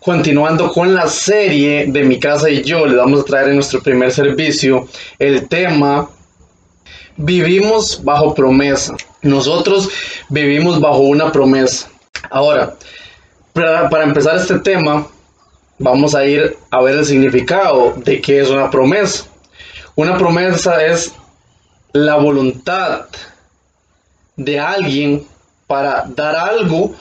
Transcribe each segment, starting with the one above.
continuando con la serie de Mi casa y yo, le vamos a traer en nuestro primer servicio el tema Vivimos bajo promesa. Nosotros vivimos bajo una promesa. Ahora, para, para empezar este tema, vamos a ir a ver el significado de qué es una promesa. Una promesa es la voluntad de alguien para dar algo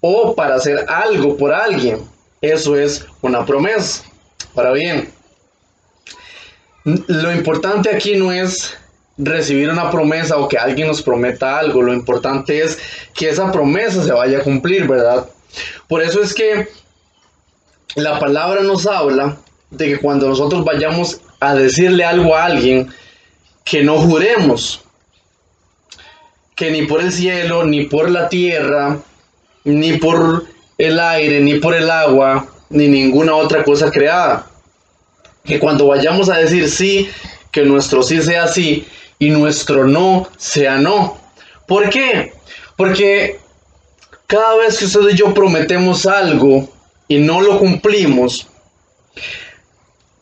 o para hacer algo por alguien. Eso es una promesa. Ahora bien, lo importante aquí no es recibir una promesa o que alguien nos prometa algo, lo importante es que esa promesa se vaya a cumplir, ¿verdad? Por eso es que la palabra nos habla de que cuando nosotros vayamos a decirle algo a alguien, que no juremos, que ni por el cielo, ni por la tierra, ni por el aire, ni por el agua, ni ninguna otra cosa creada. Que cuando vayamos a decir sí, que nuestro sí sea sí y nuestro no sea no. ¿Por qué? Porque cada vez que usted y yo prometemos algo y no lo cumplimos,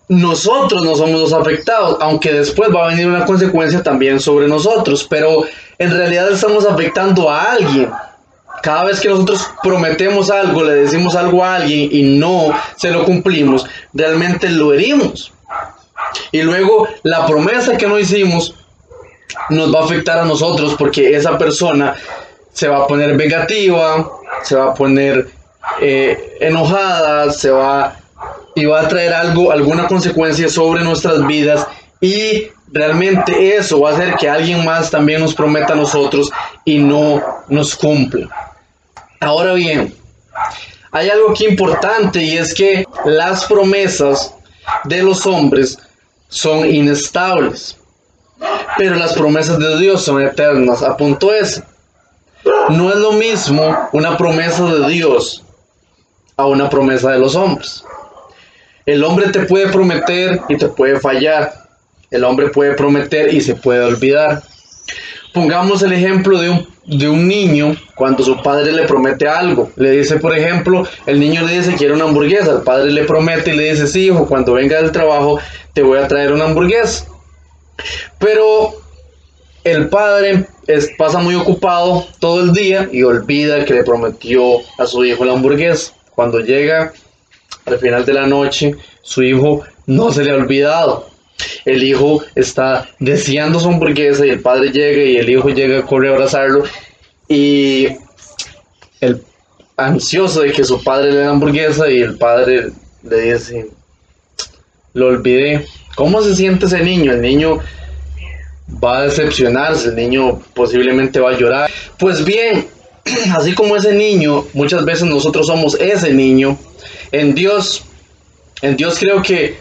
nosotros no somos los afectados, aunque después va a venir una consecuencia también sobre nosotros, pero en realidad estamos afectando a alguien. Cada vez que nosotros prometemos algo, le decimos algo a alguien y no se lo cumplimos, realmente lo herimos. Y luego la promesa que no hicimos nos va a afectar a nosotros porque esa persona se va a poner vengativa, se va a poner eh, enojada, se va y va a traer algo, alguna consecuencia sobre nuestras vidas y realmente eso va a hacer que alguien más también nos prometa a nosotros y no nos cumpla. Ahora bien, hay algo aquí importante y es que las promesas de los hombres son inestables, pero las promesas de Dios son eternas. A punto es, no es lo mismo una promesa de Dios a una promesa de los hombres. El hombre te puede prometer y te puede fallar. El hombre puede prometer y se puede olvidar. Pongamos el ejemplo de un, de un niño cuando su padre le promete algo. Le dice, por ejemplo, el niño le dice, quiere una hamburguesa. El padre le promete y le dice, sí, hijo, cuando venga del trabajo te voy a traer una hamburguesa. Pero el padre es, pasa muy ocupado todo el día y olvida que le prometió a su hijo la hamburguesa. Cuando llega al final de la noche, su hijo no se le ha olvidado. El hijo está deseando su hamburguesa y el padre llega y el hijo llega, corre a abrazarlo y el ansioso de que su padre le dé la hamburguesa y el padre le dice, lo olvidé. ¿Cómo se siente ese niño? El niño va a decepcionarse, el niño posiblemente va a llorar. Pues bien, así como ese niño, muchas veces nosotros somos ese niño en Dios, en Dios creo que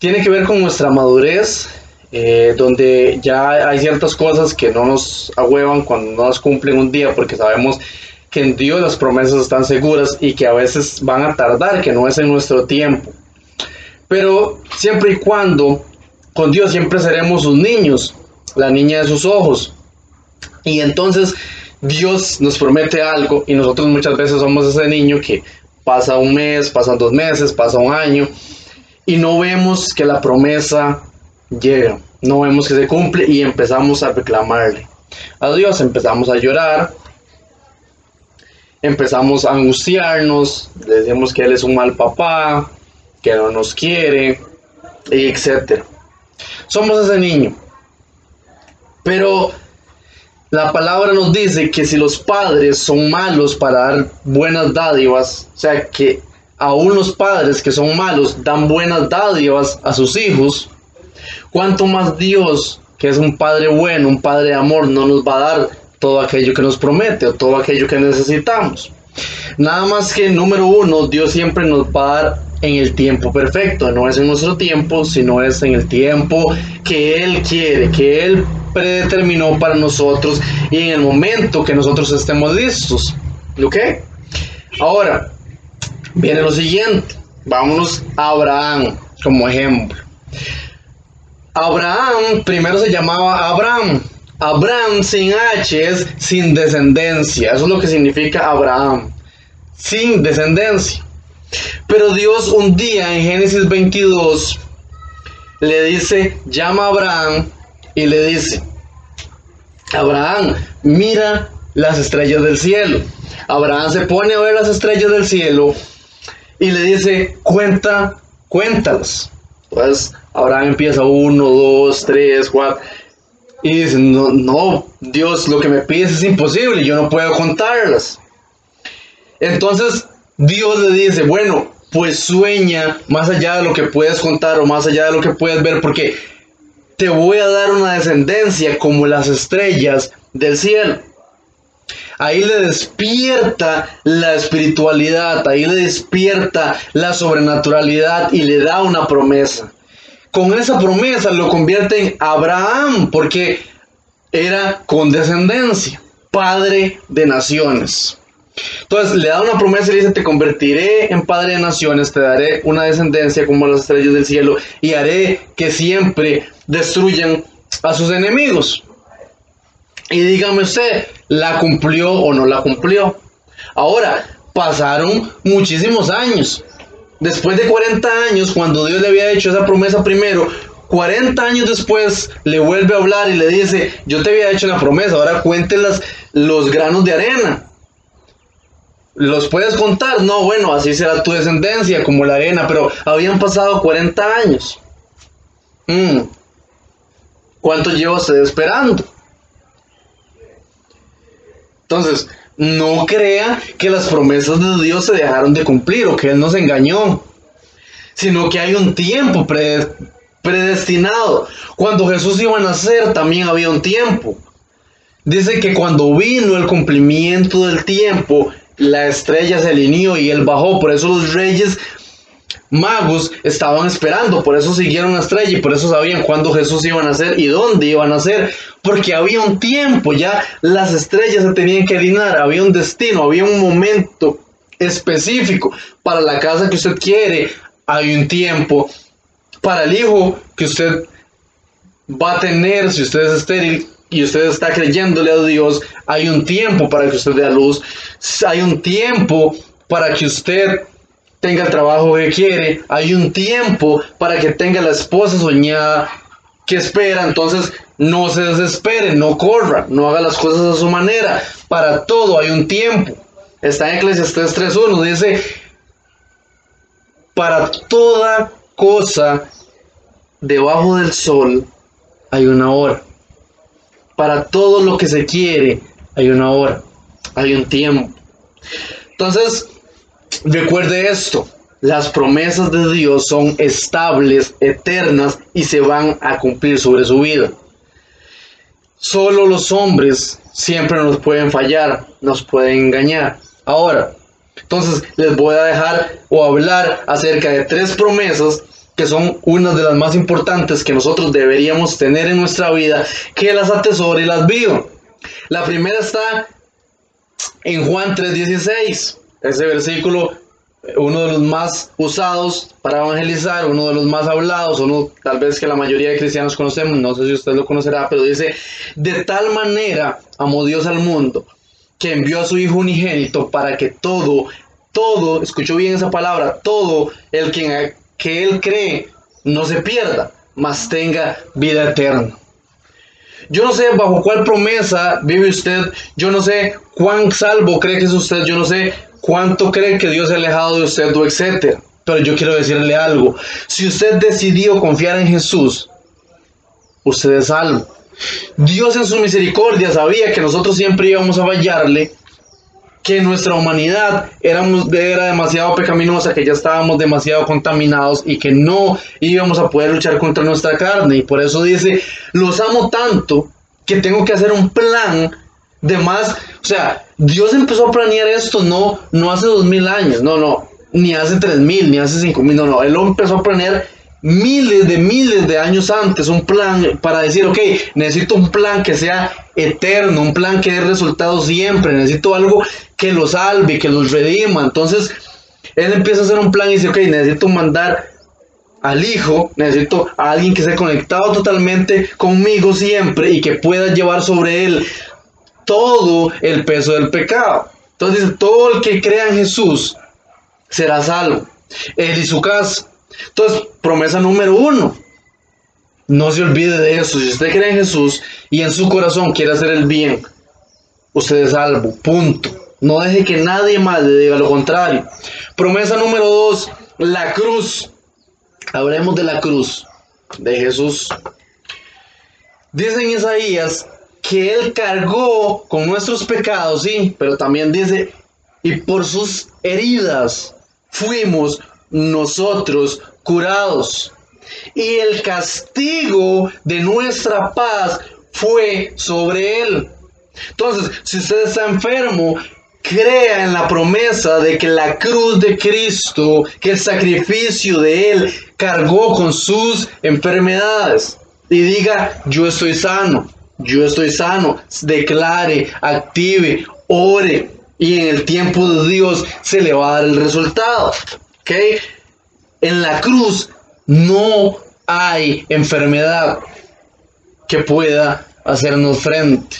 tiene que ver con nuestra madurez, eh, donde ya hay ciertas cosas que no nos ahuevan cuando no las cumplen un día, porque sabemos que en Dios las promesas están seguras y que a veces van a tardar, que no es en nuestro tiempo. Pero siempre y cuando con Dios siempre seremos sus niños, la niña de sus ojos. Y entonces Dios nos promete algo y nosotros muchas veces somos ese niño que pasa un mes, pasan dos meses, pasa un año y no vemos que la promesa llega, no vemos que se cumple y empezamos a reclamarle a Dios, empezamos a llorar, empezamos a angustiarnos, le decimos que Él es un mal papá, que no nos quiere, y etc. Somos ese niño. Pero la palabra nos dice que si los padres son malos para dar buenas dádivas, o sea que aún los padres que son malos dan buenas dádivas a sus hijos, ¿cuánto más Dios, que es un Padre bueno, un Padre de amor, no nos va a dar todo aquello que nos promete o todo aquello que necesitamos? Nada más que número uno, Dios siempre nos va a dar en el tiempo perfecto, no es en nuestro tiempo, sino es en el tiempo que Él quiere, que Él predeterminó para nosotros y en el momento que nosotros estemos listos. ¿Ok? Ahora, viene lo siguiente. Vámonos a Abraham como ejemplo. Abraham primero se llamaba Abraham. Abraham sin H es sin descendencia. Eso es lo que significa Abraham. Sin descendencia. Pero Dios un día en Génesis 22 le dice, llama a Abraham y le dice, Abraham, mira las estrellas del cielo. Abraham se pone a ver las estrellas del cielo y le dice, cuenta, cuéntalas. Entonces Abraham empieza uno, dos, tres, cuatro. Y dice, no, no, Dios, lo que me pides es imposible, yo no puedo contarlas. Entonces Dios le dice, bueno, pues sueña más allá de lo que puedes contar o más allá de lo que puedes ver, porque te voy a dar una descendencia como las estrellas del cielo. Ahí le despierta la espiritualidad, ahí le despierta la sobrenaturalidad y le da una promesa. Con esa promesa lo convierte en Abraham porque era con descendencia, padre de naciones. Entonces le da una promesa y le dice, te convertiré en padre de naciones, te daré una descendencia como las estrellas del cielo y haré que siempre destruyan a sus enemigos. Y dígame usted, ¿la cumplió o no la cumplió? Ahora, pasaron muchísimos años. Después de 40 años, cuando Dios le había hecho esa promesa primero, 40 años después le vuelve a hablar y le dice, yo te había hecho la promesa, ahora cuéntelas los granos de arena. ¿Los puedes contar? No, bueno, así será tu descendencia, como la arena, pero habían pasado 40 años. Mm. ¿Cuánto lleva usted esperando? Entonces, no crea que las promesas de Dios se dejaron de cumplir o que Él nos engañó, sino que hay un tiempo predestinado. Cuando Jesús iba a nacer también había un tiempo. Dice que cuando vino el cumplimiento del tiempo, la estrella se alineó y él bajó. Por eso los reyes magos estaban esperando, por eso siguieron la estrella y por eso sabían cuándo Jesús iba a nacer y dónde iba a nacer, porque había un tiempo, ya las estrellas se tenían que alinear, había un destino, había un momento específico para la casa que usted quiere, hay un tiempo para el hijo que usted va a tener si usted es estéril y usted está creyéndole a Dios, hay un tiempo para que usted dé a luz, hay un tiempo para que usted tenga el trabajo que quiere, hay un tiempo para que tenga la esposa soñada que espera, entonces no se desespere, no corra, no haga las cosas a su manera, para todo hay un tiempo. Está en Eclesiastes 3.1, dice, para toda cosa debajo del sol hay una hora. Para todo lo que se quiere hay una hora, hay un tiempo. Entonces, recuerde esto, las promesas de Dios son estables, eternas y se van a cumplir sobre su vida. Solo los hombres siempre nos pueden fallar, nos pueden engañar. Ahora, entonces les voy a dejar o hablar acerca de tres promesas que son una de las más importantes que nosotros deberíamos tener en nuestra vida, que las atesore y las viva. La primera está en Juan 3:16, ese versículo, uno de los más usados para evangelizar, uno de los más hablados, uno tal vez que la mayoría de cristianos conocemos, no sé si usted lo conocerá, pero dice, de tal manera amó Dios al mundo, que envió a su Hijo unigénito para que todo, todo, escuchó bien esa palabra, todo el que que él cree no se pierda, mas tenga vida eterna. Yo no sé bajo cuál promesa vive usted, yo no sé cuán salvo cree que es usted, yo no sé cuánto cree que Dios se ha alejado de usted o etcétera. Pero yo quiero decirle algo, si usted decidió confiar en Jesús, usted es salvo. Dios en su misericordia sabía que nosotros siempre íbamos a fallarle que nuestra humanidad éramos, era demasiado pecaminosa, que ya estábamos demasiado contaminados y que no íbamos a poder luchar contra nuestra carne. Y por eso dice, los amo tanto que tengo que hacer un plan de más. O sea, Dios empezó a planear esto no, no hace dos mil años, no, no, ni hace tres mil, ni hace cinco mil, no, no. Él empezó a planear miles de miles de años antes un plan para decir, ok, necesito un plan que sea eterno, un plan que dé resultados siempre, necesito algo que los salve, que los redima. Entonces, él empieza a hacer un plan y dice, ok, necesito mandar al hijo, necesito a alguien que esté conectado totalmente conmigo siempre y que pueda llevar sobre él todo el peso del pecado. Entonces todo el que crea en Jesús será salvo. Él y su casa. Entonces, promesa número uno. No se olvide de eso. Si usted cree en Jesús y en su corazón quiere hacer el bien, usted es salvo. Punto. No deje que nadie más le diga lo contrario. Promesa número dos, la cruz. Hablemos de la cruz de Jesús. Dice en Isaías que Él cargó con nuestros pecados, sí, pero también dice, y por sus heridas fuimos nosotros curados. Y el castigo de nuestra paz fue sobre Él. Entonces, si usted está enfermo, crea en la promesa de que la cruz de Cristo, que el sacrificio de Él cargó con sus enfermedades. Y diga, yo estoy sano, yo estoy sano. Declare, active, ore. Y en el tiempo de Dios se le va a dar el resultado. ¿Ok? En la cruz no hay enfermedad que pueda hacernos frente.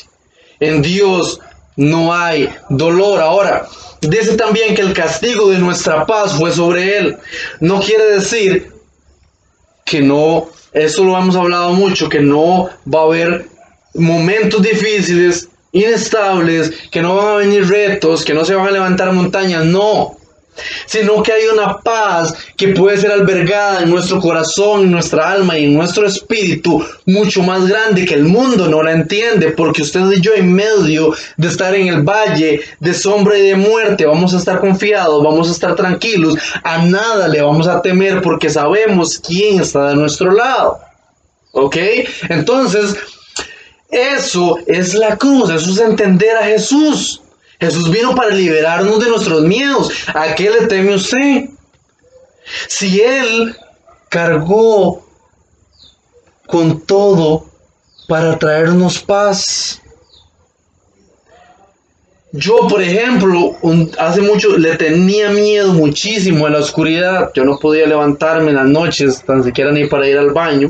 En Dios no hay dolor. Ahora, dice también que el castigo de nuestra paz fue sobre él. No quiere decir que no, eso lo hemos hablado mucho, que no va a haber momentos difíciles, inestables, que no van a venir retos, que no se van a levantar montañas. No, sino que hay una paz que puede ser albergada en nuestro corazón, en nuestra alma y en nuestro espíritu, mucho más grande que el mundo no la entiende, porque usted y yo en medio de estar en el valle de sombra y de muerte, vamos a estar confiados, vamos a estar tranquilos, a nada le vamos a temer porque sabemos quién está de nuestro lado. ¿Ok? Entonces, eso es la cruz, eso es entender a Jesús. Jesús vino para liberarnos de nuestros miedos. ¿A qué le teme usted? Si Él cargó con todo para traernos paz. Yo, por ejemplo, hace mucho le tenía miedo muchísimo a la oscuridad. Yo no podía levantarme en las noches, tan siquiera ni para ir al baño.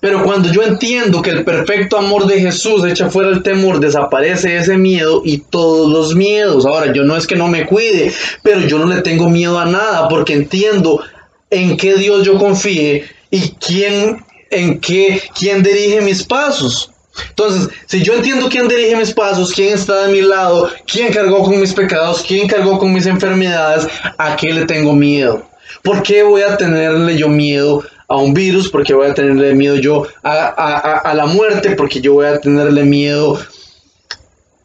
Pero cuando yo entiendo que el perfecto amor de Jesús echa fuera el temor, desaparece ese miedo y todos los miedos. Ahora, yo no es que no me cuide, pero yo no le tengo miedo a nada porque entiendo en qué Dios yo confíe y quién, en qué, quién dirige mis pasos. Entonces, si yo entiendo quién dirige mis pasos, quién está de mi lado, quién cargó con mis pecados, quién cargó con mis enfermedades, ¿a qué le tengo miedo? ¿Por qué voy a tenerle yo miedo a un virus, porque voy a tenerle miedo yo a, la muerte, porque yo voy a tenerle miedo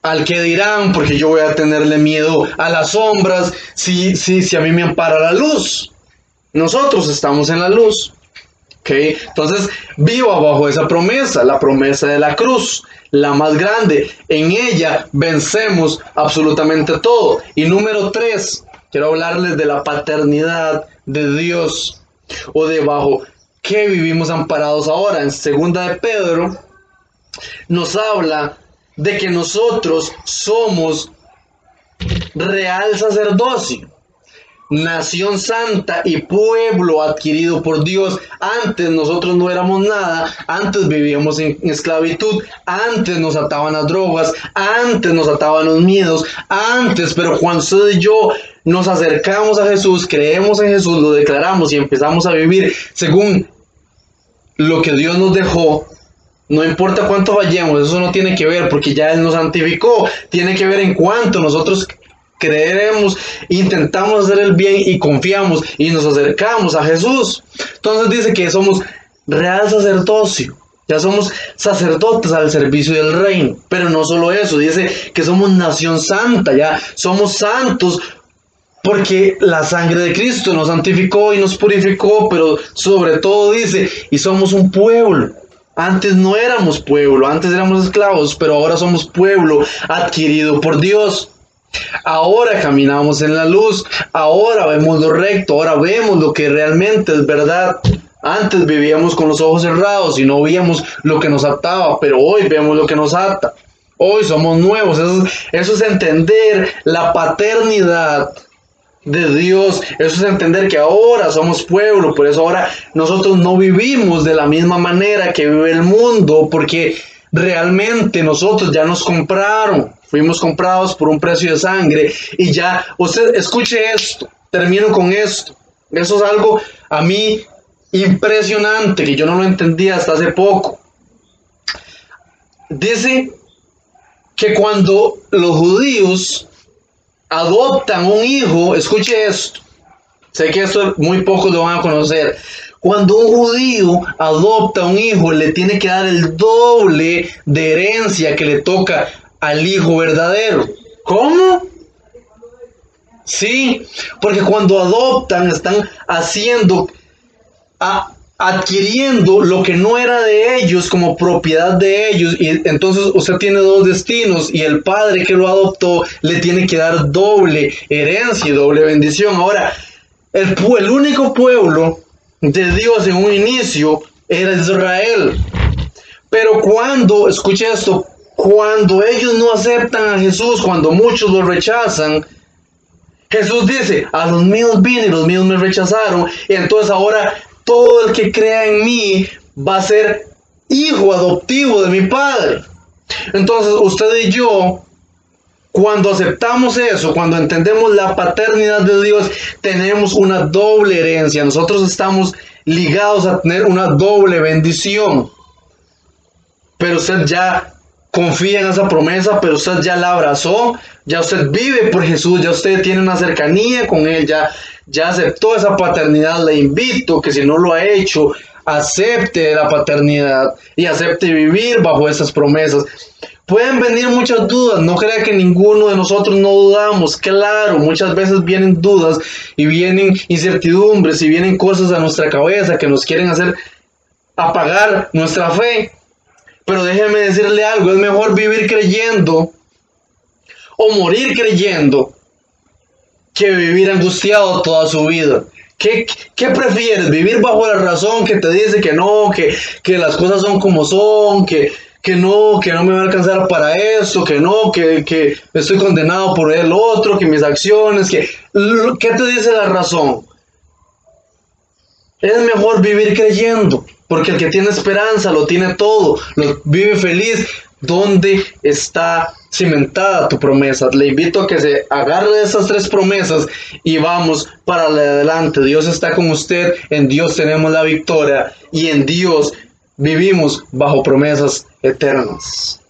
al que dirán, porque yo voy a tenerle miedo a las sombras, si, si, si a mí me ampara la luz. Nosotros estamos en la luz. ¿okay? Entonces, vivo bajo esa promesa, la promesa de la cruz, la más grande. En ella vencemos absolutamente todo. Y número tres, quiero hablarles de la paternidad de Dios o debajo que vivimos amparados ahora. En segunda de Pedro nos habla de que nosotros somos real sacerdocio, nación santa y pueblo adquirido por Dios. Antes nosotros no éramos nada, antes vivíamos en esclavitud, antes nos ataban las drogas, antes nos ataban los miedos, antes, pero cuando y yo nos acercamos a Jesús, creemos en Jesús, lo declaramos y empezamos a vivir según lo que Dios nos dejó, no importa cuánto vayamos, eso no tiene que ver porque ya Él nos santificó, tiene que ver en cuánto nosotros creeremos, intentamos hacer el bien y confiamos y nos acercamos a Jesús. Entonces dice que somos real sacerdocio, ya somos sacerdotes al servicio del reino, pero no solo eso, dice que somos nación santa, ya somos santos porque la sangre de Cristo nos santificó y nos purificó, pero sobre todo dice, y somos un pueblo. Antes no éramos pueblo, antes éramos esclavos, pero ahora somos pueblo adquirido por Dios. Ahora caminamos en la luz, ahora vemos lo recto, ahora vemos lo que realmente es verdad. Antes vivíamos con los ojos cerrados y no veíamos lo que nos ataba, pero hoy vemos lo que nos ata. Hoy somos nuevos. Eso, eso es entender la paternidad de Dios. Eso es entender que ahora somos pueblo, por eso ahora nosotros no vivimos de la misma manera que vive el mundo, porque realmente nosotros ya nos compraron, fuimos comprados por un precio de sangre y ya, usted escuche esto, termino con esto. Eso es algo a mí impresionante que yo no lo entendía hasta hace poco. Dice que cuando los judíos adoptan un hijo, escuche esto, sé que esto muy pocos lo van a conocer, cuando un judío adopta un hijo, le tiene que dar el doble de herencia que le toca al hijo verdadero. ¿Cómo? Sí, porque cuando adoptan están haciendo, adquiriendo lo que no era de ellos como propiedad de ellos y entonces usted tiene dos destinos y el padre que lo adoptó le tiene que dar doble herencia y doble bendición. Ahora, el, el único pueblo de Dios en un inicio era Israel. Pero cuando, escuche esto, cuando ellos no aceptan a Jesús, cuando muchos lo rechazan, Jesús dice, a los míos vine y los míos me rechazaron. Y entonces ahora todo el que crea en mí va a ser hijo adoptivo de mi Padre. Entonces usted y yo, cuando aceptamos eso, cuando entendemos la paternidad de Dios, tenemos una doble herencia. Nosotros estamos ligados a tener una doble bendición. Pero usted ya confía en esa promesa, pero usted ya la abrazó, ya usted vive por Jesús, ya usted tiene una cercanía con Él, ya aceptó esa paternidad. Le invito que si no lo ha hecho, acepte la paternidad y acepte vivir bajo esas promesas. Pueden venir muchas dudas, no crea que ninguno de nosotros no dudamos, claro, muchas veces vienen dudas y vienen incertidumbres y vienen cosas a nuestra cabeza que nos quieren hacer apagar nuestra fe. Pero déjeme decirle algo, es mejor vivir creyendo o morir creyendo que vivir angustiado toda su vida. ¿Qué, ¿Qué, prefieres? ¿Vivir bajo la razón que te dice que no, que, que las cosas son como son, que, que no, que no me va a alcanzar para esto, que no, que, que estoy condenado por el otro, que mis acciones, que... ¿Qué te dice la razón? Es mejor vivir creyendo, porque el que tiene esperanza lo tiene todo, lo vive feliz. ¿Dónde está cimentada tu promesa? Le invito a que se agarre esas tres promesas y vamos para adelante. Dios está con usted, en Dios tenemos la victoria y en Dios vivimos bajo promesas eternas.